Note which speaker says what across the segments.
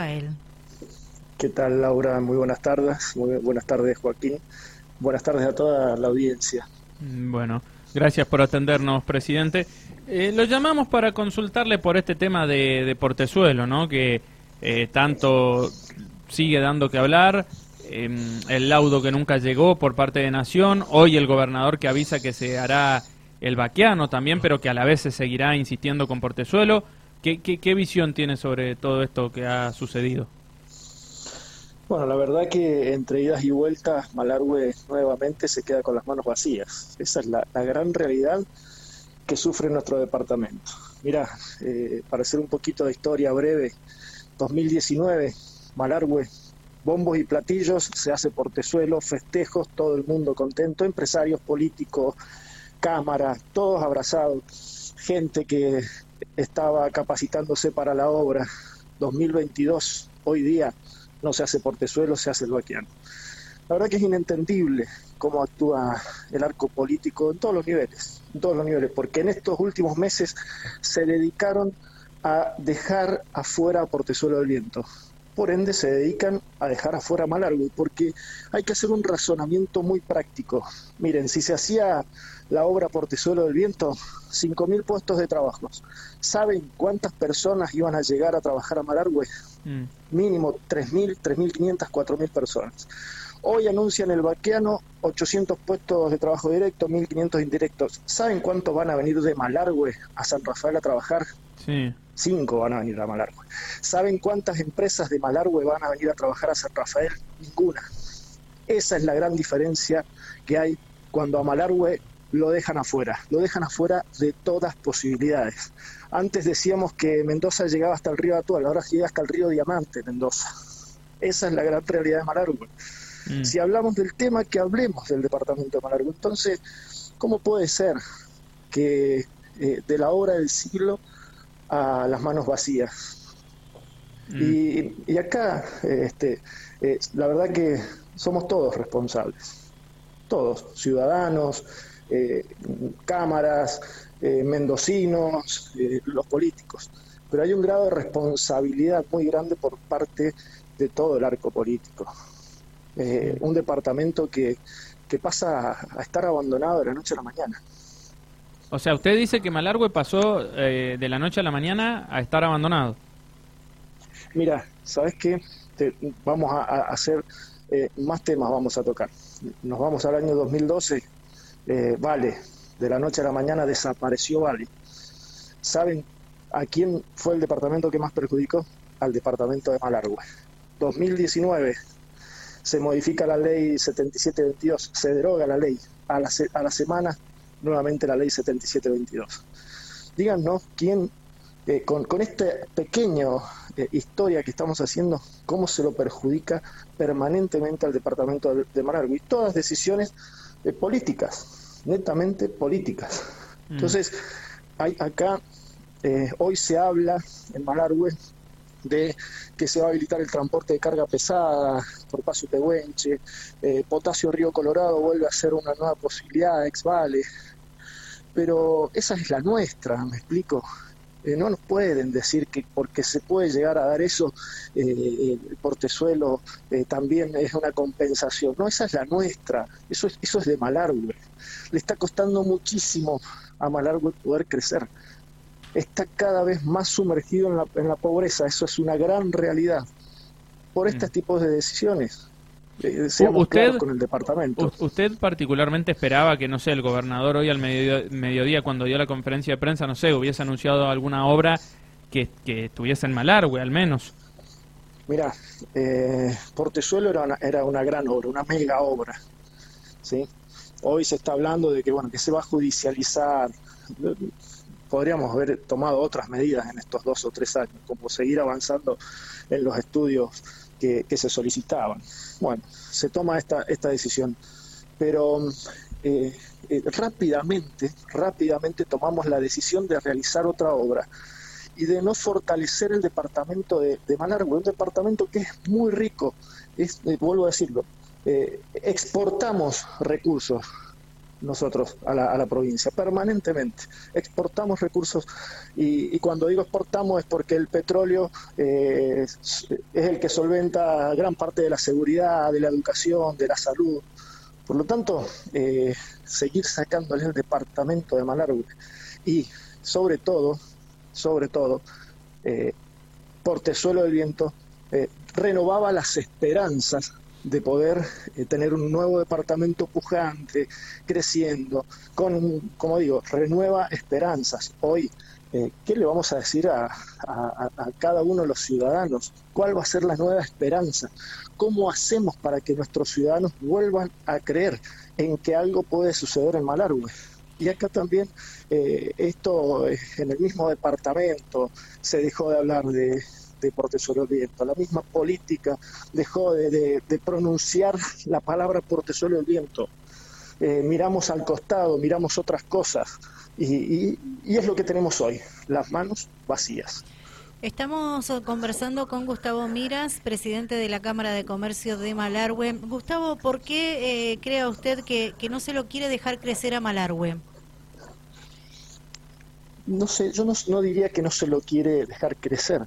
Speaker 1: Rafael.
Speaker 2: ¿Qué tal, Laura? Muy buenas tardes. Muy buenas tardes, Joaquín. Buenas tardes a toda la audiencia.
Speaker 3: Mm, bueno, gracias por atendernos, presidente. Eh, lo llamamos para consultarle por este tema de, Portezuelo, ¿no? Que eh, tanto sigue dando que hablar. Em, el laudo que nunca llegó por parte de Nación. Hoy el gobernador que avisa que se hará el vaqueano también, pero que a la vez se seguirá insistiendo con Portezuelo. ¿Qué, qué, qué visión tiene sobre todo esto que ha sucedido?
Speaker 2: Bueno, la verdad que entre idas y vueltas, Malargüe nuevamente se queda con las manos vacías. Esa es la, gran realidad que sufre nuestro departamento. Mira, eh, para hacer un poquito de historia breve, 2019, Malargüe, bombos y platillos, se hace portezuelo, festejos, todo el mundo contento, empresarios, políticos, cámaras, todos abrazados, gente que estaba capacitándose para la obra. 2022, hoy día, no se hace portezuelo, se hace el vaquiano. La verdad que es inentendible cómo actúa el arco político en todos los niveles, en todos los niveles, porque en estos últimos meses se dedicaron a dejar afuera a Portezuelo del Viento. Por ende, se dedican a dejar afuera a Malargo, porque hay que hacer un razonamiento muy práctico. Miren, si se hacía la obra Portezuelo del Viento, 5.000 puestos de trabajo. ¿Saben cuántas personas iban a llegar a trabajar a Malargüe? Mm. Mínimo 3.000, 3.500, 4.000 personas. Hoy anuncian el vaqueano 800 puestos de trabajo directo, 1.500 indirectos. ¿Saben cuántos van a venir de Malargüe a San Rafael a trabajar?
Speaker 3: Sí.
Speaker 2: Cinco van a venir a Malargüe. ¿Saben cuántas empresas de Malargüe van a venir a trabajar a San Rafael? Ninguna. Esa es la gran diferencia que hay cuando a Malargüe lo dejan afuera, lo dejan afuera de todas posibilidades. Antes decíamos que Mendoza llegaba hasta el río Atual, ahora llega hasta el río Diamante, Mendoza. Esa es la gran realidad de Malargüe. Mm. Si hablamos del tema, que hablemos del departamento de Malargüe. Entonces, ¿cómo puede ser que eh, de la obra del siglo a las manos vacías? Mm. Y, acá, este, eh, la verdad que somos todos responsables, todos, ciudadanos, eh, cámaras, eh, mendocinos, eh, los políticos. Pero hay un grado de responsabilidad muy grande por parte de todo el arco político. un departamento que, que pasa a estar abandonado de la noche a la mañana.
Speaker 3: O sea, usted dice que Malargüe pasó de la noche a la mañana a estar abandonado.
Speaker 2: Mira, ¿sabes qué? vamos a, a hacer más temas, vamos a tocar. Nos vamos al año 2012 eh, vale, de la noche a la mañana desapareció Vale. ¿Saben a quién fue el departamento que más perjudicó? Al departamento de Malargüe. 2019 se modifica la ley 7722, se deroga la ley. A la, a la semana, nuevamente la ley 7722. Díganos quién, eh, con, con esta pequeña eh, historia que estamos haciendo, cómo se lo perjudica permanentemente al departamento de, de Malargüe. Y todas decisiones políticas netamente políticas. Mm. Entonces, hay acá, eh, hoy se habla en Malargüe de que se va a habilitar el transporte de carga pesada por Paso Tehuenche, eh, Potasio Río Colorado vuelve a ser una nueva posibilidad, ex vale, pero esa es la nuestra, me explico. Eh, no nos pueden decir que porque se puede llegar a dar eso, eh, el portezuelo eh, también es una compensación. No, esa es la nuestra, eso es, eso es de Malargüe. Le está costando muchísimo a Malargüe poder crecer. Está cada vez más sumergido en la, en la pobreza, eso es una gran realidad, por este mm. tipo de decisiones.
Speaker 3: Eh, usted, con el departamento. ¿Usted particularmente esperaba que, no sé, el gobernador hoy al mediodía, cuando dio la conferencia de prensa, no sé, hubiese anunciado alguna obra que, que estuviese en Malargüe, al menos?
Speaker 2: Mira, eh, Portezuelo era una, era una gran obra, una mega obra. ¿sí? Hoy se está hablando de que, bueno, que se va a judicializar. Podríamos haber tomado otras medidas en estos dos o tres años, como seguir avanzando en los estudios que, se solicitaban. Bueno, se toma esta, esta decisión, pero eh, eh, rápidamente, rápidamente tomamos la decisión de realizar otra obra y de no fortalecer el departamento de, de Malargüe, un departamento que es muy rico, es, eh, vuelvo a decirlo, exportamos recursos, nosotros a la, provincia, permanentemente. Exportamos recursos y, cuando digo exportamos es porque el petróleo eh, es, el que solventa gran parte de la seguridad, de la educación, de la salud. Por lo tanto, eh, seguir sacándole el departamento de Malargüe y sobre todo, sobre todo, eh, Portezuelo del Viento eh, renovaba las esperanzas de poder eh, tener un nuevo departamento pujante, creciendo, con, como digo, renueva esperanzas. Hoy, eh, ¿qué le vamos a decir a, cada uno de los ciudadanos? ¿Cuál va a ser la nueva esperanza? ¿Cómo hacemos para que nuestros ciudadanos vuelvan a creer en que algo puede suceder en Malargüe? Y acá también, eh, esto en el mismo departamento, se dejó de hablar de, de Viento. La misma política dejó de, pronunciar la palabra Tesoro del Viento. Eh, miramos al costado, miramos otras cosas y, es lo que tenemos hoy, las manos vacías.
Speaker 1: Estamos conversando con Gustavo Miras, presidente de la Cámara de Comercio de Malargüe. Gustavo, ¿por qué eh, crea usted que, que, no se lo quiere dejar crecer a Malargüe?
Speaker 2: No sé, yo no, no diría que no se lo quiere dejar crecer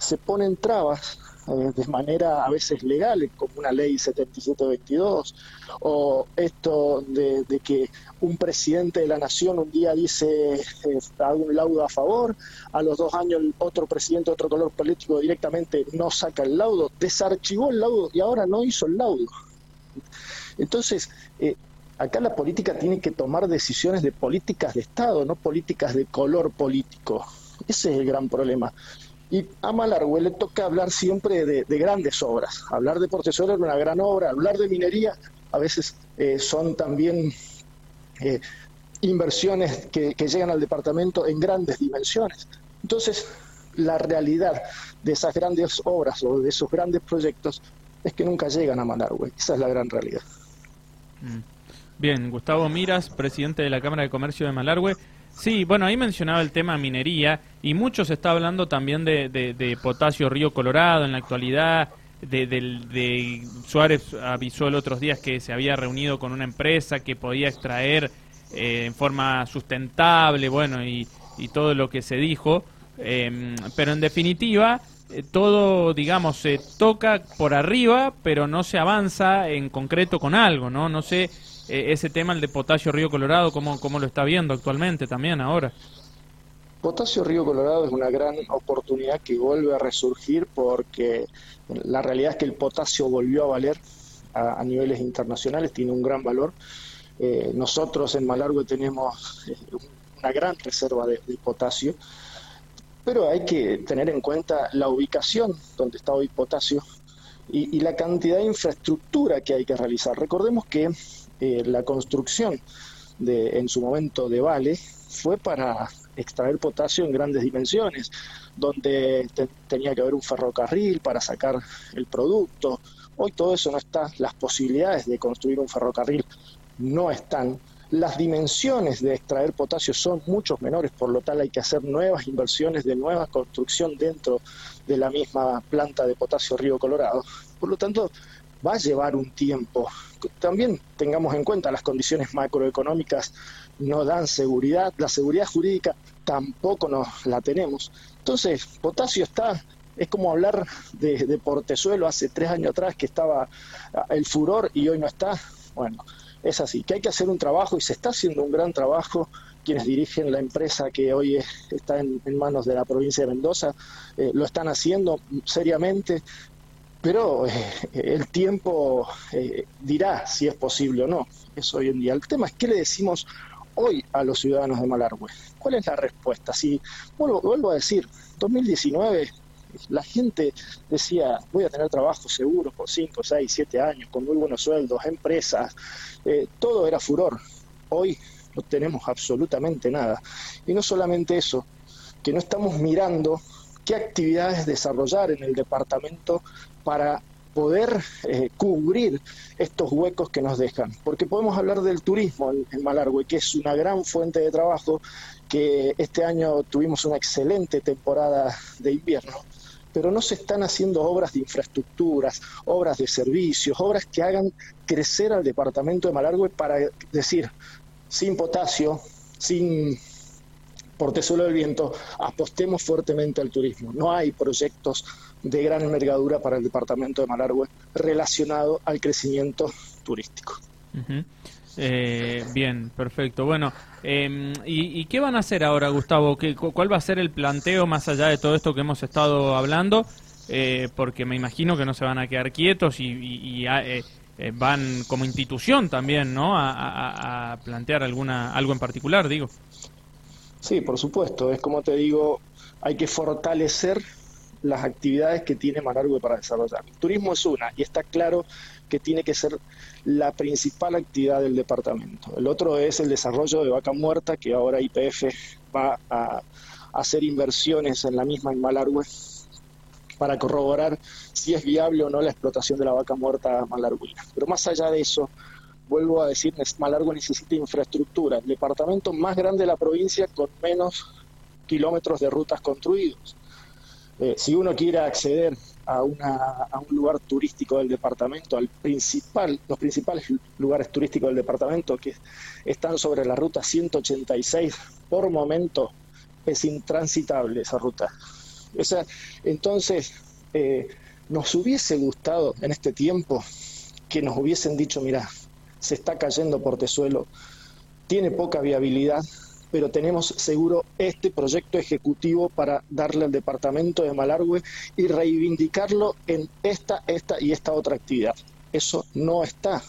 Speaker 2: se ponen trabas eh, de manera a veces legal, como una ley 7722, o esto de, que un presidente de la nación un día dice eh, un laudo a favor, a los dos años otro presidente de otro color político directamente no saca el laudo, desarchivó el laudo y ahora no hizo el laudo. Entonces, eh, acá la política tiene que tomar decisiones de políticas de Estado, no políticas de color político. Ese es el gran problema. Y a Malargüe le toca hablar siempre de, grandes obras. Hablar de Portezuelo es una gran obra, hablar de minería a veces eh, son también eh, inversiones que, llegan al departamento en grandes dimensiones. Entonces, la realidad de esas grandes obras o de esos grandes proyectos es que nunca llegan a Malargüe. Esa es la gran realidad.
Speaker 3: Mm. Bien, Gustavo Miras, presidente de la Cámara de Comercio de Malargüe. Sí, bueno, ahí mencionaba el tema minería y mucho se está hablando también de, potasio Río Colorado en la actualidad. De, Suárez avisó el otros días que se había reunido con una empresa que podía extraer eh, en forma sustentable, bueno, y, todo lo que se dijo. Em, pero en definitiva, eh, todo, digamos, se toca por arriba, pero no se avanza en concreto con algo, ¿no? No sé eh, ese tema, el de Potasio Río Colorado, ¿cómo, ¿cómo lo está viendo actualmente también ahora?
Speaker 2: Potasio Río Colorado es una gran oportunidad que vuelve a resurgir porque la realidad es que el potasio volvió a valer a, niveles internacionales, tiene un gran valor. Eh, nosotros en Malargue tenemos eh, una gran reserva de, potasio, pero hay que tener en cuenta la ubicación donde está hoy potasio y, y la cantidad de infraestructura que hay que realizar. Recordemos que eh, la construcción de, en su momento de Vale fue para extraer potasio en grandes dimensiones, donde tenía que haber un ferrocarril para sacar el producto. Hoy todo eso no está, las posibilidades de construir un ferrocarril no están. Las dimensiones de extraer potasio son mucho menores, por lo tal hay que hacer nuevas inversiones de nueva construcción dentro de la misma planta de potasio Río Colorado. Por lo tanto, va a llevar un tiempo. También tengamos en cuenta las condiciones macroeconómicas no dan seguridad, la seguridad jurídica tampoco nos la tenemos. Entonces, potasio está, es como hablar de, Portezuelo hace tres años atrás que estaba ah, el furor y hoy no está. Bueno, es así, que hay que hacer un trabajo y se está haciendo un gran trabajo quienes dirigen la empresa que hoy está en, manos de la provincia de Mendoza, eh, lo están haciendo seriamente, pero eh, el tiempo eh, dirá si es posible o no. Eso hoy en día. El tema es qué le decimos hoy a los ciudadanos de Malargüe. ¿Cuál es la respuesta? Si vuelvo, vuelvo a decir, 2019 la gente decía, voy a tener trabajo seguro por 5, 6, 7 años, con muy buenos sueldos, empresas, eh, todo era furor. Hoy no tenemos absolutamente nada. Y no solamente eso, que no estamos mirando qué actividades desarrollar en el departamento para poder eh, cubrir estos huecos que nos dejan. Porque podemos hablar del turismo en, en, Malargüe, que es una gran fuente de trabajo, que este año tuvimos una excelente temporada de invierno, pero no se están haciendo obras de infraestructuras, obras de servicios, obras que hagan crecer al departamento de Malargüe para decir, sin potasio, sin portezuelo del viento, apostemos fuertemente al turismo. No hay proyectos de gran envergadura para el departamento de Malargüe relacionado al crecimiento turístico.
Speaker 3: Eh, bien, perfecto. Bueno, em, ¿y, qué van a hacer ahora, Gustavo? ¿Qué, ¿Cuál va a ser el planteo más allá de todo esto que hemos estado hablando? Eh, porque me imagino que no se van a quedar quietos y, ah, eh, van como institución también, ¿no? A, plantear alguna algo en particular, digo.
Speaker 2: Sí, por supuesto. Es como te digo, hay que fortalecer las actividades que tiene Malargüe para desarrollar. Turismo es una y está claro que tiene que ser la principal actividad del departamento. El otro es el desarrollo de vaca muerta, que ahora IPF va a hacer inversiones en la misma en Malargüe para corroborar si es viable o no la explotación de la vaca muerta malarguina. Pero más allá de eso, vuelvo a decir, Malargüe necesita infraestructura, el departamento más grande de la provincia con menos kilómetros de rutas construidos. Eh, si uno quiere acceder a, un lugar turístico del departamento, al principal, los principales lugares turísticos del departamento que están sobre la ruta 186, por momento es intransitable esa ruta. entonces, eh, nos hubiese gustado en este tiempo que nos hubiesen dicho, mira, se está cayendo por Tesuelo, tiene poca viabilidad, pero tenemos seguro este proyecto ejecutivo para darle al departamento de Malargüe y reivindicarlo en esta, esta y esta otra actividad. Eso no está.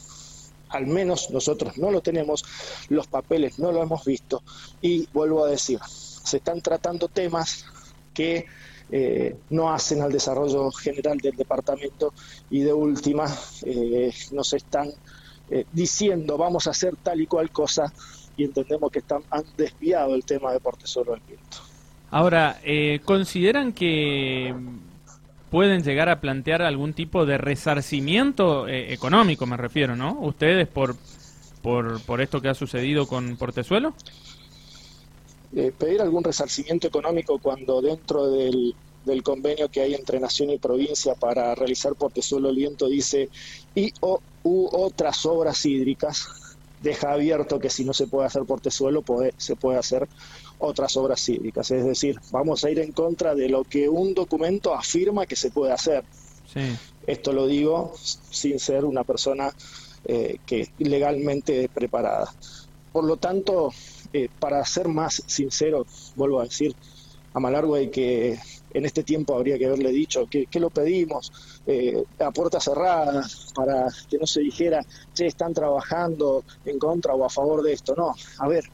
Speaker 2: Al menos nosotros no lo tenemos, los papeles no lo hemos visto y vuelvo a decir, se están tratando temas que eh, no hacen al desarrollo general del departamento y de última eh, nos están eh, diciendo vamos a hacer tal y cual cosa y entendemos que están, han desviado el tema de Portezuelo del Viento.
Speaker 3: Ahora, eh, ¿consideran que pueden llegar a plantear algún tipo de resarcimiento eh, económico, me refiero, ¿no? Ustedes por, por, por esto que ha sucedido con Portezuelo.
Speaker 2: Eh, pedir algún resarcimiento económico cuando dentro del, del, convenio que hay entre nación y provincia para realizar Portezuelo del Viento dice y o u otras obras hídricas deja abierto que si no se puede hacer portezuelo, puede, se puede hacer otras obras cívicas. Es decir, vamos a ir en contra de lo que un documento afirma que se puede hacer. Esto lo digo sin ser una persona eh, que legalmente preparada. Por lo tanto, eh, para ser más sincero, vuelvo a decir, a Malargüe que en este tiempo habría que haberle dicho que, lo pedimos eh, a puerta cerrada para que no se dijera, che, están trabajando en contra o a favor de esto. No, a ver,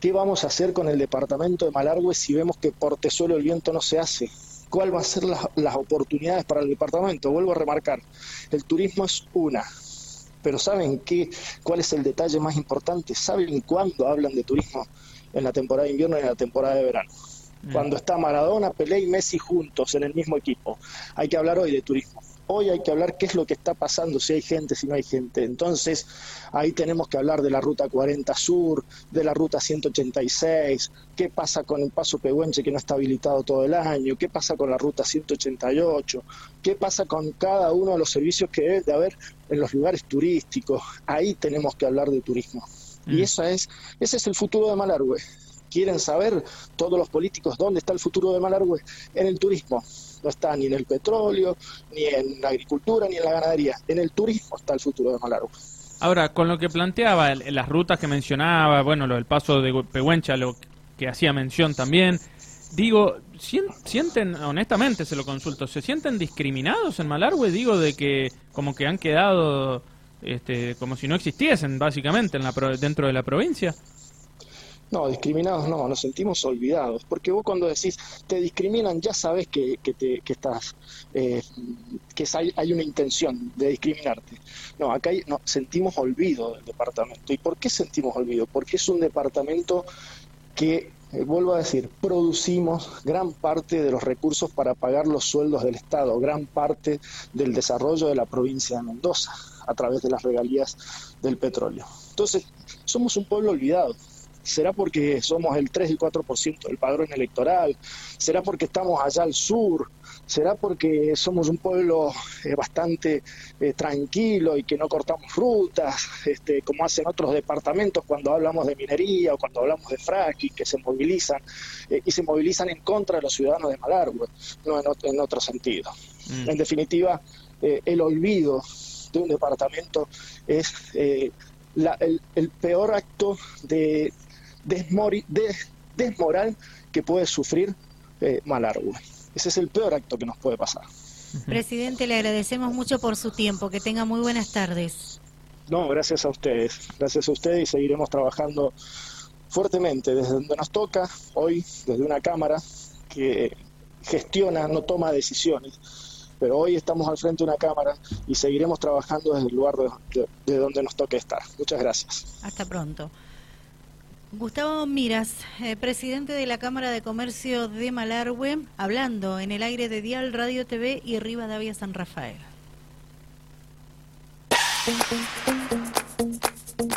Speaker 2: ¿qué vamos a hacer con el departamento de Malargüe si vemos que por Tesuelo el viento no se hace? ¿Cuál va a ser las oportunidades para el departamento? Vuelvo a remarcar, el turismo es una, pero ¿saben qué? ¿Cuál es el detalle más importante? ¿Saben cuándo hablan de turismo? En la temporada de invierno y en la temporada de verano. Mm. Cuando está Maradona, Pelé y Messi juntos en el mismo equipo. Hay que hablar hoy de turismo. Hoy hay que hablar qué es lo que está pasando, si hay gente, si no hay gente. Entonces, ahí tenemos que hablar de la ruta 40 Sur, de la ruta 186, qué pasa con el paso Pehuenche que no está habilitado todo el año, qué pasa con la ruta 188, qué pasa con cada uno de los servicios que debe de haber en los lugares turísticos. Ahí tenemos que hablar de turismo. Y mm. esa es, ese es el futuro de Malargüe quieren saber todos los políticos dónde está el futuro de Malargüe, en el turismo. No está ni en el petróleo, ni en la agricultura, ni en la ganadería. En el turismo está el futuro de Malargüe.
Speaker 3: Ahora, con lo que planteaba, las rutas que mencionaba, bueno, lo del paso de Pehuencha, lo que hacía mención también, digo, ¿sienten, honestamente se lo consulto, ¿se sienten discriminados en Malargüe? Digo, de que como que han quedado este, como si no existiesen, básicamente, en la, dentro de la provincia.
Speaker 2: No, discriminados no, nos sentimos olvidados, porque vos cuando decís te discriminan ya sabes que, que, te, que estás, eh, que hay, hay, una intención de discriminarte. No, acá hay, no, sentimos olvido del departamento. ¿Y por qué sentimos olvido? Porque es un departamento que, eh, vuelvo a decir, producimos gran parte de los recursos para pagar los sueldos del Estado, gran parte del desarrollo de la provincia de Mendoza a través de las regalías del petróleo. Entonces, somos un pueblo olvidado ¿Será porque somos el 3 y 4% del padrón electoral? ¿Será porque estamos allá al sur? ¿Será porque somos un pueblo eh, bastante eh, tranquilo y que no cortamos frutas, este, como hacen otros departamentos cuando hablamos de minería o cuando hablamos de fracking, que se movilizan eh, y se movilizan en contra de los ciudadanos de Malargüe, no en, otro sentido? Mm. En definitiva, el olvido de un departamento es el, peor acto de, desmoral que puede sufrir eh, Malargüe. Ese es el peor acto que nos puede pasar.
Speaker 1: Presidente, le agradecemos mucho por su tiempo. Que tenga muy buenas tardes.
Speaker 2: No, gracias a ustedes. Gracias a ustedes y seguiremos trabajando fuertemente desde donde nos toca, hoy desde una Cámara que gestiona, no toma decisiones. Pero hoy estamos al frente de una Cámara y seguiremos trabajando desde el lugar de donde nos toque estar. Muchas gracias.
Speaker 1: Hasta pronto. Gustavo Miras, eh, presidente de la Cámara de Comercio de Malargüe, hablando en el aire de Dial Radio TV y Rivadavia San Rafael.